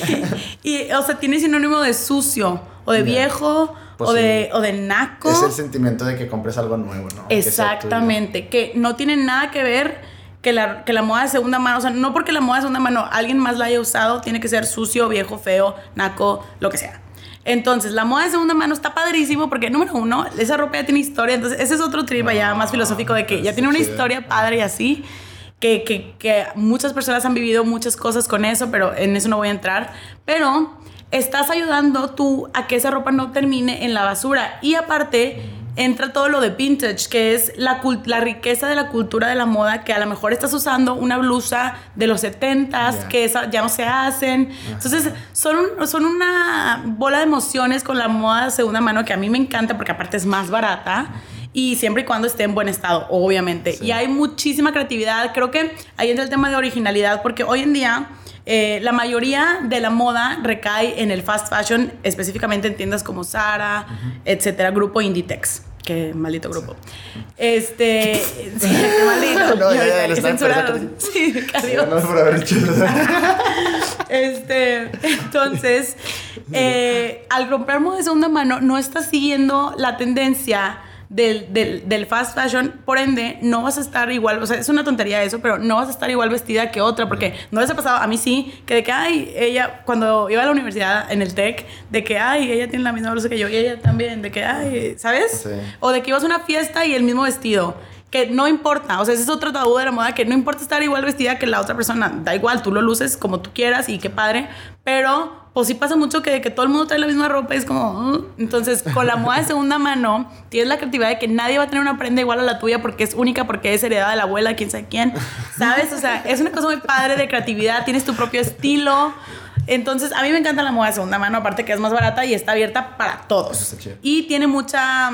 <laughs> y, o sea, tiene sinónimo de sucio o de viejo pues o, de, o de naco. Es el sentimiento de que compres algo nuevo, ¿no? Exactamente. Que, no tiene nada que ver que la, que la moda de segunda mano. O sea, no porque la moda de segunda mano alguien más la haya usado, tiene que ser sucio, viejo, feo, naco, lo que sea. Entonces, la moda de segunda mano está padrísimo porque, número uno, esa ropa ya tiene historia. Entonces, ese es otro trip ya más filosófico de que ya tiene una historia padre y así. Que, que, que, muchas personas han vivido muchas cosas con eso, pero en eso no voy a entrar. Pero estás ayudando tú a que esa ropa no termine en la basura. Y aparte, entra todo lo de vintage, que es la, la riqueza de la cultura de la moda, que a lo mejor estás usando una blusa de los 70s, que esa ya no se hacen. Entonces, son, son una bola de emociones con la moda de segunda mano que a mí me encanta porque aparte es más barata. Y siempre y cuando esté en buen estado, obviamente. Y hay muchísima creatividad. Creo que ahí entra el tema de originalidad, porque hoy en día eh, la mayoría de la moda recae en el fast fashion, específicamente en tiendas como Zara, etcétera, grupo Inditex. Qué maldito grupo. Este. <laughs> Sí, qué maldito. <laughs> No, ya, ya, censurado. Sí, adiós. No, por haber hecho <laughs> Este. Entonces, eh, al comprar moda de segunda mano, no estás siguiendo la tendencia del, del, del, fast fashion, por ende, no vas a estar igual, o sea, es una tontería eso, pero no vas a estar igual vestida que otra, porque no les ha pasado, a mí sí, que de que, ay, ella, cuando iba a la universidad en el TEC, de que, ay, ella tiene la misma blusa que yo, y ella también, de que, ay, ¿sabes? O de que ibas a una fiesta y el mismo vestido que no importa, o sea, ese es otro tabú de la moda, que no importa estar igual vestida que la otra persona, da igual, tú lo luces como tú quieras y qué padre, pero pues sí pasa mucho que, que todo el mundo trae la misma ropa y es como, mm". entonces con la moda de segunda mano tienes la creatividad de que nadie va a tener una prenda igual a la tuya porque es única, porque es heredada de la abuela, quién sabe quién, ¿sabes? O sea, es una cosa muy padre de creatividad, tienes tu propio estilo. Entonces, a mí me encanta la moda de segunda mano, aparte que es más barata y está abierta para todos. Y tiene mucha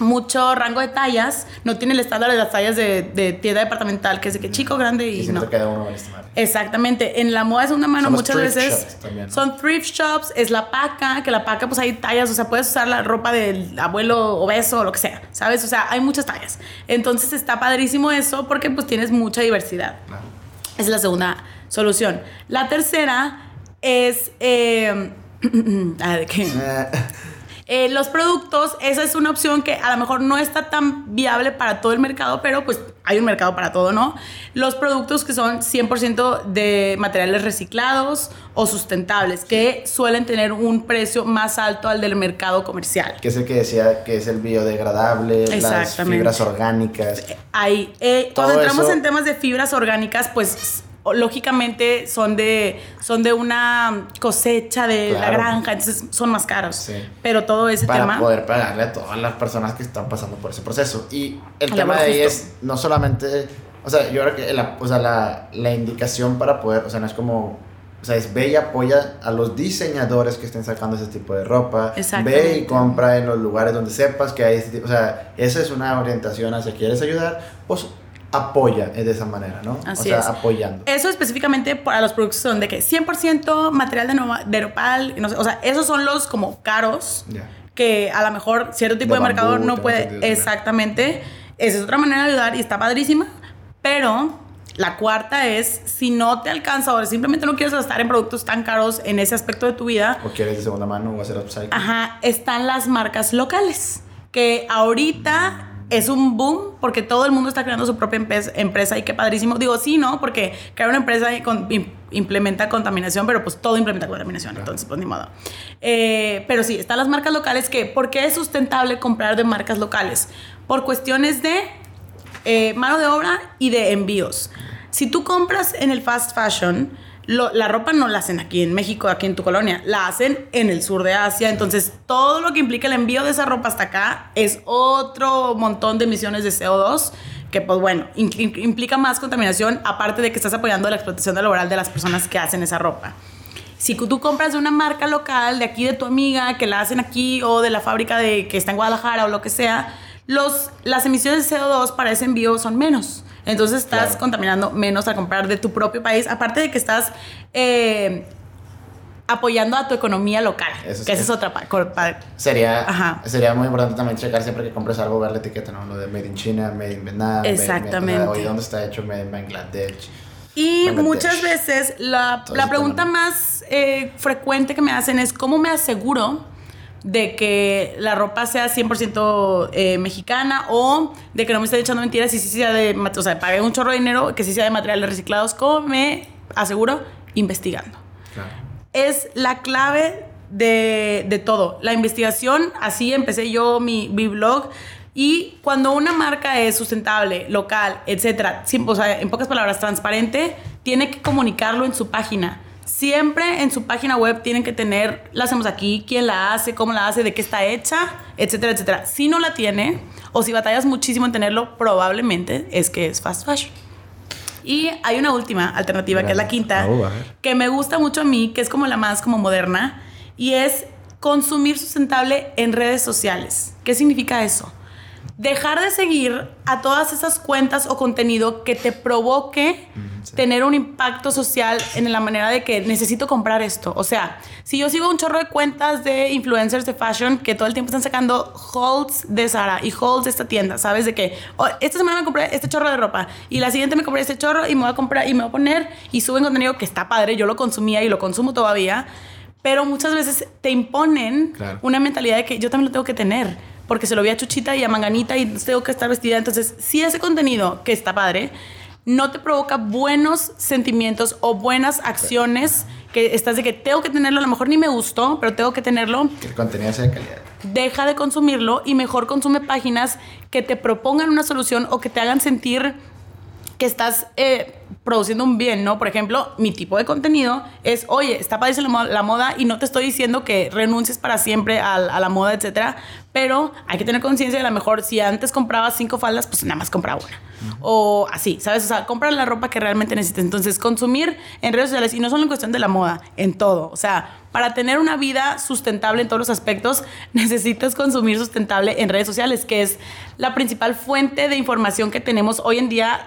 mucho rango de tallas, no tiene el estándar de las tallas de, de tienda departamental, que es de que chico, grande y, no. uno Exactamente, en la moda es una mano muchas veces son thrift shops, es la paca, que la paca pues hay tallas, o sea, puedes usar la ropa del abuelo obeso o lo que sea, ¿sabes? O sea, hay muchas tallas. Entonces está padrísimo eso porque pues tienes mucha diversidad. Esa es la segunda solución. La tercera es... Eh, <clears throat> ¿de qué? <laughs> Eh, los productos, esa es una opción que a lo mejor no está tan viable para todo el mercado, pero pues hay un mercado para todo, ¿no? Los productos que son 100% de materiales reciclados o sustentables, que suelen tener un precio más alto al del mercado comercial. Que es el que decía que es el biodegradable, las fibras orgánicas. Ahí, eh, cuando entramos en temas de fibras orgánicas, pues lógicamente son de, son de una cosecha de la granja, entonces son más caros. Pero todo ese Para tema... Para poder pagarle a todas las personas que están pasando por ese proceso. Y el tema de ahí es no solamente... O sea, yo creo que la, o sea, la, la indicación para poder, o sea, no es como o sea, es ve y apoya a los diseñadores que estén sacando ese tipo de ropa. Ve y compra en los lugares donde sepas que hay ese tipo. O sea, esa es una orientación hacia quieres ayudar, pues apoya de esa manera, ¿no? Así o sea, apoyando. Eso específicamente para los productos son de que 100% material de, Nova, de Nopal, no sé, o sea, esos son los como caros que a lo mejor cierto tipo de, mercador no puede exactamente. Esa es otra manera de ayudar y está padrísima, pero la cuarta es, si no te alcanza o simplemente no quieres gastar en productos tan caros en ese aspecto de tu vida. O quieres de segunda mano o hacer upcycling. Ajá, están las marcas locales, que ahorita es un boom porque todo el mundo está creando su propia empresa y qué padrísimo. Digo, sí, ¿no? Porque crear una empresa implementa contaminación, pero pues todo implementa contaminación, entonces pues ni modo. Eh, pero sí, están las marcas locales que, ¿por qué es sustentable comprar de marcas locales? Por cuestiones de eh, mano de obra y de envíos. Si tú compras en el fast fashion, la ropa no la hacen aquí en México, aquí en tu colonia, la hacen en el sur de Asia. Entonces, todo lo que implica el envío de esa ropa hasta acá es otro montón de emisiones de CO2 que pues bueno, implica más contaminación, aparte de que estás apoyando la explotación laboral de las personas que hacen esa ropa. Si tú compras de una marca local, de aquí de tu amiga, que la hacen aquí, o de la fábrica de, que está en Guadalajara o lo que sea, los, las emisiones de CO2 para ese envío son menos. Entonces estás contaminando menos a comprar de tu propio país, aparte de que estás eh, apoyando a tu economía local, que esa es otra parte. Sería, sería muy importante también checar siempre que compres algo, ver la etiqueta, ¿no? Lo de Made in China, Made in Vietnam. Exactamente. Made, ¿dónde está hecho? Made in Bangladesh. Y muchas veces la, la pregunta más eh, frecuente que me hacen es, ¿cómo me aseguro de que la ropa sea 100% eh, mexicana o de que no me esté echando mentiras y sí sea de, o sea, pagué un chorro de dinero que sí sea de materiales reciclados, como me aseguro, investigando. Es la clave de, de, todo. La investigación, así empecé yo mi, mi, blog. Y cuando una marca es sustentable, local, etcétera, o sea, en pocas palabras, transparente, tiene que comunicarlo en su página Siempre en su página web tienen que tener, la hacemos aquí, quién la hace, cómo la hace, de qué está hecha, etcétera, etcétera. Si no la tiene, o si batallas muchísimo en tenerlo, probablemente es que es fast fashion. Y hay una última alternativa, que es la quinta, que me gusta mucho a mí, que es como la más como moderna, y es consumir sustentable en redes sociales. ¿Qué significa eso? Dejar de seguir a todas esas cuentas o contenido que te provoque tener un impacto social en la manera de que necesito comprar esto. O sea, si yo sigo un chorro de cuentas de influencers de fashion que todo el tiempo están sacando hauls de Zara y hauls de esta tienda, ¿sabes? De que oh, esta semana me compré este chorro de ropa y la siguiente me compré este chorro y me voy a comprar y me voy a poner y suben contenido que está padre, yo lo consumía y lo consumo todavía. Pero muchas veces te imponen una mentalidad de que yo también lo tengo que tener porque se lo vi a Chuchita y a Manganita y tengo que estar vestida. Entonces, si ese contenido, que está padre, no te provoca buenos sentimientos o buenas acciones, que estás de que tengo que tenerlo, a lo mejor ni me gustó, pero tengo que tenerlo. Que el contenido sea de calidad. Deja de consumirlo y mejor consume páginas que te propongan una solución o que te hagan sentir que estás eh, produciendo un bien, ¿no? Por ejemplo, mi tipo de contenido es, oye, está padrísima la moda y no te estoy diciendo que renuncies para siempre a, la moda, etcétera, pero hay que tener conciencia de a lo mejor si antes comprabas cinco faldas, pues nada más compra una. O así, ¿sabes? O sea, compra la ropa que realmente necesites. Entonces, consumir en redes sociales, y no solo en cuestión de la moda, en todo. O sea, para tener una vida sustentable en todos los aspectos, <laughs> necesitas consumir sustentable en redes sociales, que es la principal fuente de información que tenemos hoy en día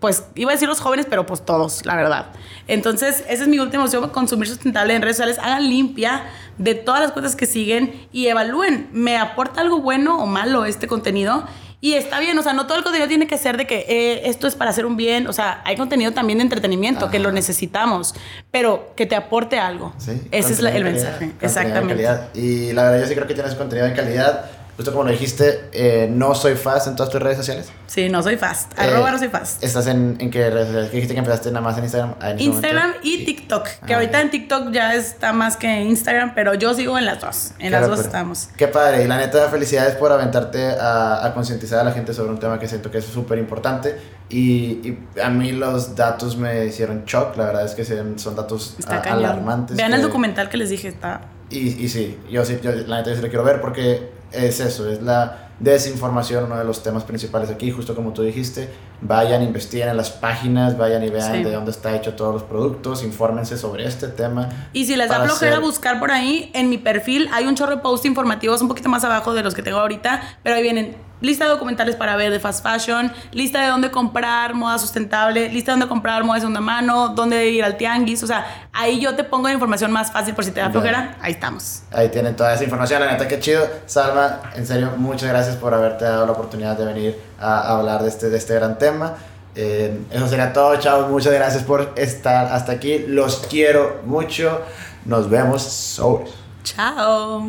pues iba a decir los jóvenes, pero pues todos, la verdad. Entonces, esa es mi última opción, consumir sustentable en redes sociales. Hagan limpia de todas las cuentas que siguen y evalúen, ¿me aporta algo bueno o malo este contenido? Y está bien, o sea, no todo el contenido tiene que ser de que eh, esto es para hacer un bien, o sea, hay contenido también de entretenimiento que lo necesitamos, pero que te aporte algo. Sí, Ese es el mensaje, exactamente. Y la verdad, yo sí creo que tienes contenido de calidad justo como lo dijiste, eh, no soy fast en todas tus redes sociales. Sí, no soy fast. Eh, Arroba no soy fast. ¿Estás en, en qué redes sociales? dijiste que empezaste nada más en Instagram? Ah, Instagram y TikTok. Que ah, ahorita en TikTok ya está más que Instagram, pero yo sigo en las dos. En las dos estamos. Qué padre. Y la neta, felicidades por aventarte a, a concientizar a la gente sobre un tema que siento que es súper importante. Y, a mí los datos me hicieron shock. La verdad es que son datos alarmantes. Vean el documental que les dije, está y, y sí, yo sí, yo la neta sí lo quiero ver porque es eso, es la desinformación uno de los temas principales aquí, justo como tú dijiste. Vayan, investiguen en las páginas, vayan y vean de dónde está hecho todos los productos, infórmense sobre este tema. Y si les da flojera buscar por ahí, en mi perfil hay un chorro de posts informativos un poquito más abajo de los que tengo ahorita, pero ahí vienen lista de documentales para ver de fast fashion, lista de dónde comprar moda sustentable, lista de dónde comprar moda de segunda mano, dónde ir al tianguis. O sea, ahí yo te pongo la información más fácil por si te da flojera. Ahí estamos. Ahí tienen toda esa información. La neta, qué chido. Salma, en serio, muchas gracias por haberte dado la oportunidad de venir a hablar de este, de este gran tema. Eh, eso sería todo, chavos. Muchas gracias por estar hasta aquí. Los quiero mucho. Nos vemos. Chao.